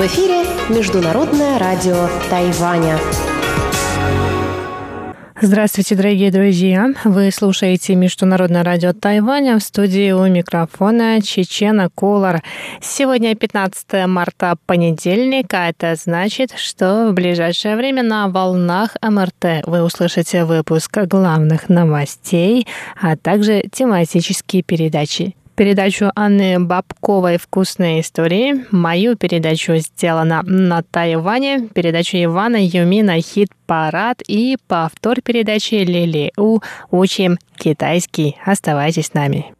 В эфире Международное радио Тайваня. Здравствуйте, дорогие друзья! Вы слушаете Международное радио Тайваня в студии у микрофона Чечена Кулар. Сегодня 15 марта, понедельник, а это значит, что в ближайшее время на волнах МРТ вы услышите выпуск главных новостей, а также тематические передачи передачу Анны Бабковой «Вкусные истории», мою передачу «Сделано на Тайване», передачу Ивана Юмина «Хит-парад» и повтор передачи Лили У «Учим китайский». Оставайтесь с нами.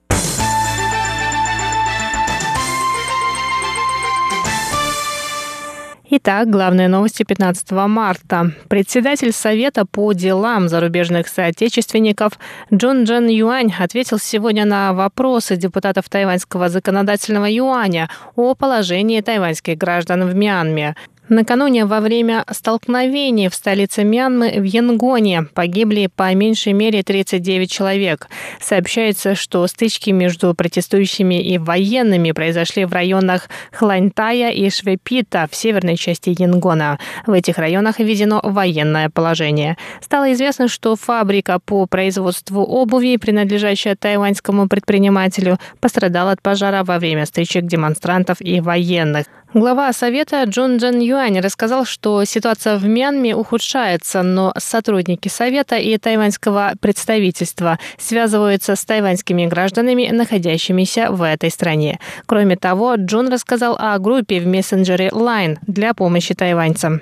Итак, главные новости 15 марта. Председатель Совета по делам зарубежных соотечественников Джун Джен Юань ответил сегодня на вопросы депутатов тайваньского законодательного юаня о положении тайваньских граждан в Мьянме. Накануне во время столкновений в столице Мьянмы в Янгоне погибли по меньшей мере 39 человек. Сообщается, что стычки между протестующими и военными произошли в районах Хланьтая и Швепита в северной части Янгона. В этих районах введено военное положение. Стало известно, что фабрика по производству обуви, принадлежащая тайваньскому предпринимателю, пострадала от пожара во время стычек демонстрантов и военных. Глава Совета Джун Джен Юань рассказал, что ситуация в Мьянме ухудшается, но сотрудники Совета и тайваньского представительства связываются с тайваньскими гражданами, находящимися в этой стране. Кроме того, Джун рассказал о группе в мессенджере Line для помощи тайваньцам.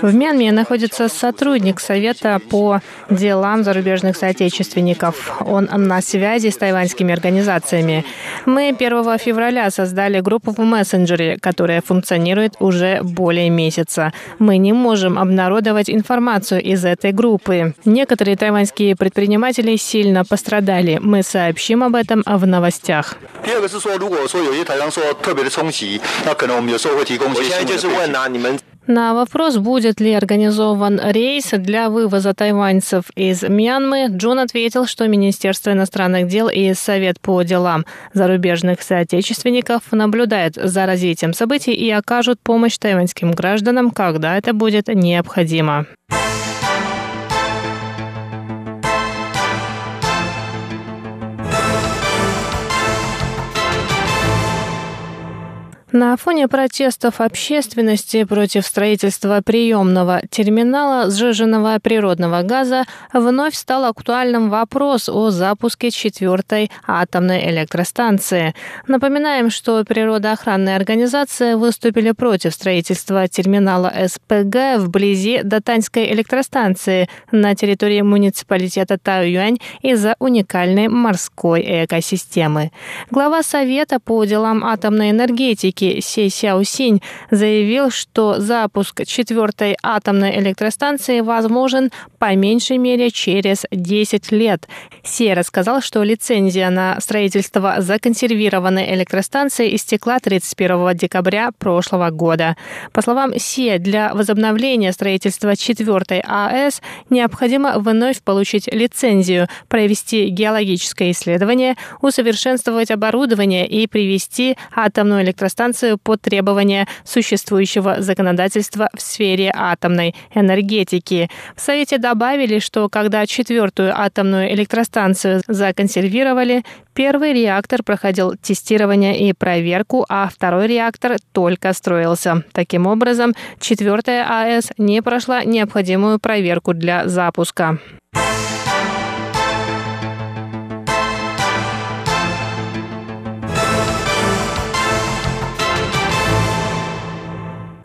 В Мьянме находится сотрудник Совета по делам зарубежных соотечественников. Он на связи с тайваньскими организациями. Мы 1 февраля создали группу в мессенджере, которая функционирует уже более месяца. Мы не можем обнародовать информацию из этой группы. Некоторые тайваньские предприниматели сильно пострадали. Мы сообщим об этом в новостях. 有时候会提供一些新的背景。На вопрос, будет ли организован рейс для вывоза тайваньцев из Мьянмы, Джон ответил, что Министерство иностранных дел и Совет по делам зарубежных соотечественников наблюдают за развитием событий и окажут помощь тайваньским гражданам, когда это будет необходимо. На фоне протестов общественности против строительства приемного терминала сжиженного природного газа вновь стал актуальным вопрос о запуске четвертой атомной электростанции. Напоминаем, что природоохранные организации выступили против строительства терминала СПГ вблизи Датаньской электростанции на территории муниципалитета Таюань из-за уникальной морской экосистемы. Глава Совета по делам атомной энергетики Республики Си Сяосинь заявил, что запуск четвертой атомной электростанции возможен по меньшей мере через 10 лет. Си рассказал, что лицензия на строительство законсервированной электростанции истекла 31 декабря прошлого года. По словам Си, для возобновления строительства четвертой АЭС необходимо вновь получить лицензию, провести геологическое исследование, усовершенствовать оборудование и привести атомную электростанцию ратификацию под требования существующего законодательства в сфере атомной энергетики. В Совете добавили, что когда четвертую атомную электростанцию законсервировали, первый реактор проходил тестирование и проверку, а второй реактор только строился. Таким образом, четвертая АЭС не прошла необходимую проверку для запуска.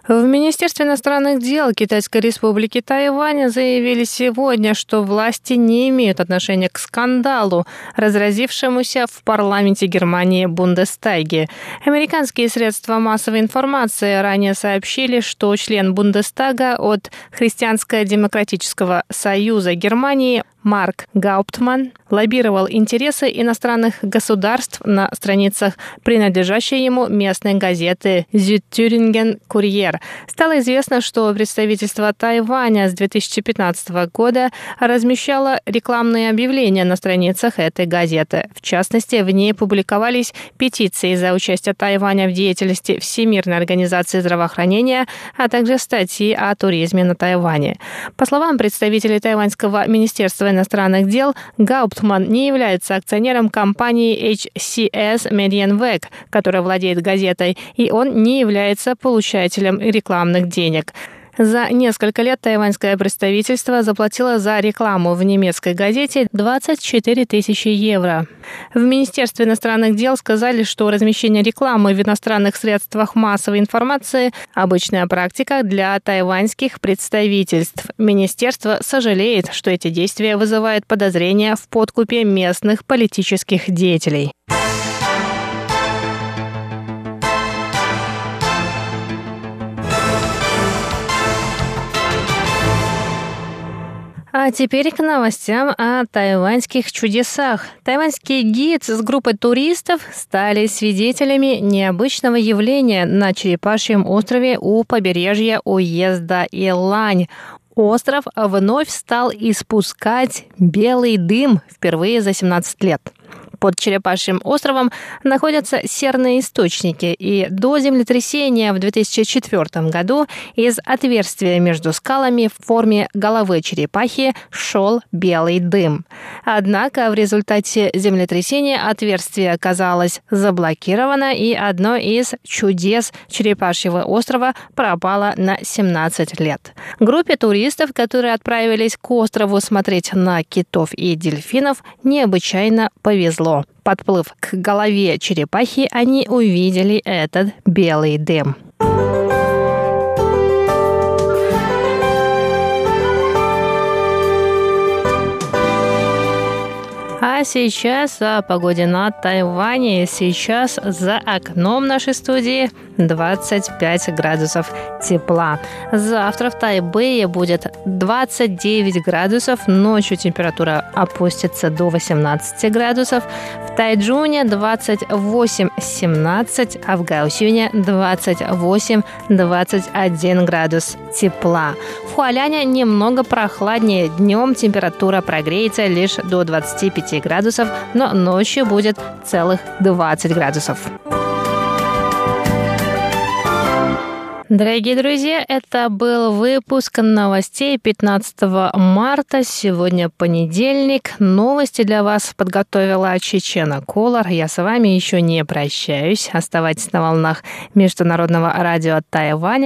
В Министерстве иностранных дел Китайской республики Тайвань заявили сегодня, что власти не имеют отношения к скандалу, разразившемуся в парламенте Германии Бундестаге. Американские средства массовой информации ранее сообщили, что член Бундестага от Христианско-демократического союза Германии Марк Гауптман лоббировал интересы иностранных государств на страницах принадлежащей ему местной газеты «Зюттюринген Курьер». Стало известно, что представительство Тайваня с 2015 года размещало рекламные объявления на страницах этой газеты. В частности, в ней публиковались петиции за участие Тайваня в деятельности Всемирной организации здравоохранения, а также статьи о туризме на Тайване. По словам представителей тайваньского министерства иностранных дел, Гауптман не является акционером компании HCS Medienweg, которая владеет газетой, и он не является получателем рекламных денег. За несколько лет тайваньское представительство заплатило за рекламу в немецкой газете 24 тысячи евро. В Министерстве иностранных дел сказали, что размещение рекламы в иностранных средствах массовой информации – обычная практика для тайваньских представительств. Министерство сожалеет, что эти действия вызывают подозрения в подкупе местных политических деятелей. А теперь к новостям о тайваньских чудесах. Тайваньский гид с группой туристов стали свидетелями необычного явления на Черепашьем острове у побережья уезда Илань. Остров вновь стал испускать белый дым впервые за 17 лет. Под Черепашьим островом находятся серные источники, и до землетрясения в 2004 году из отверстия между скалами в форме головы черепахи шел белый дым. Однако в результате землетрясения отверстие оказалось заблокировано, и одно из чудес Черепашьего острова пропало на 17 лет. Группе туристов, которые отправились к острову смотреть на китов и дельфинов, необычайно повезло повезло. Подплыв к голове черепахи, они увидели этот белый дым. Сейчас о погоде на Тайване. Сейчас за окном нашей студии 25 градусов тепла. Завтра в Тайбэе будет 29 градусов, ночью температура опустится до 18 градусов, в Тайджуне 28-17, а в Гаусюне 28-21 градус тепла. В Хуаляне немного прохладнее, днем температура прогреется лишь до 25 градусов, но ночью будет целых 20 градусов. Дорогие друзья, это был выпуск новостей 15 марта. Сегодня понедельник. Новости для вас подготовила Чечена Колор. Я с вами еще не прощаюсь. Оставайтесь на волнах Международного радио Тайваня.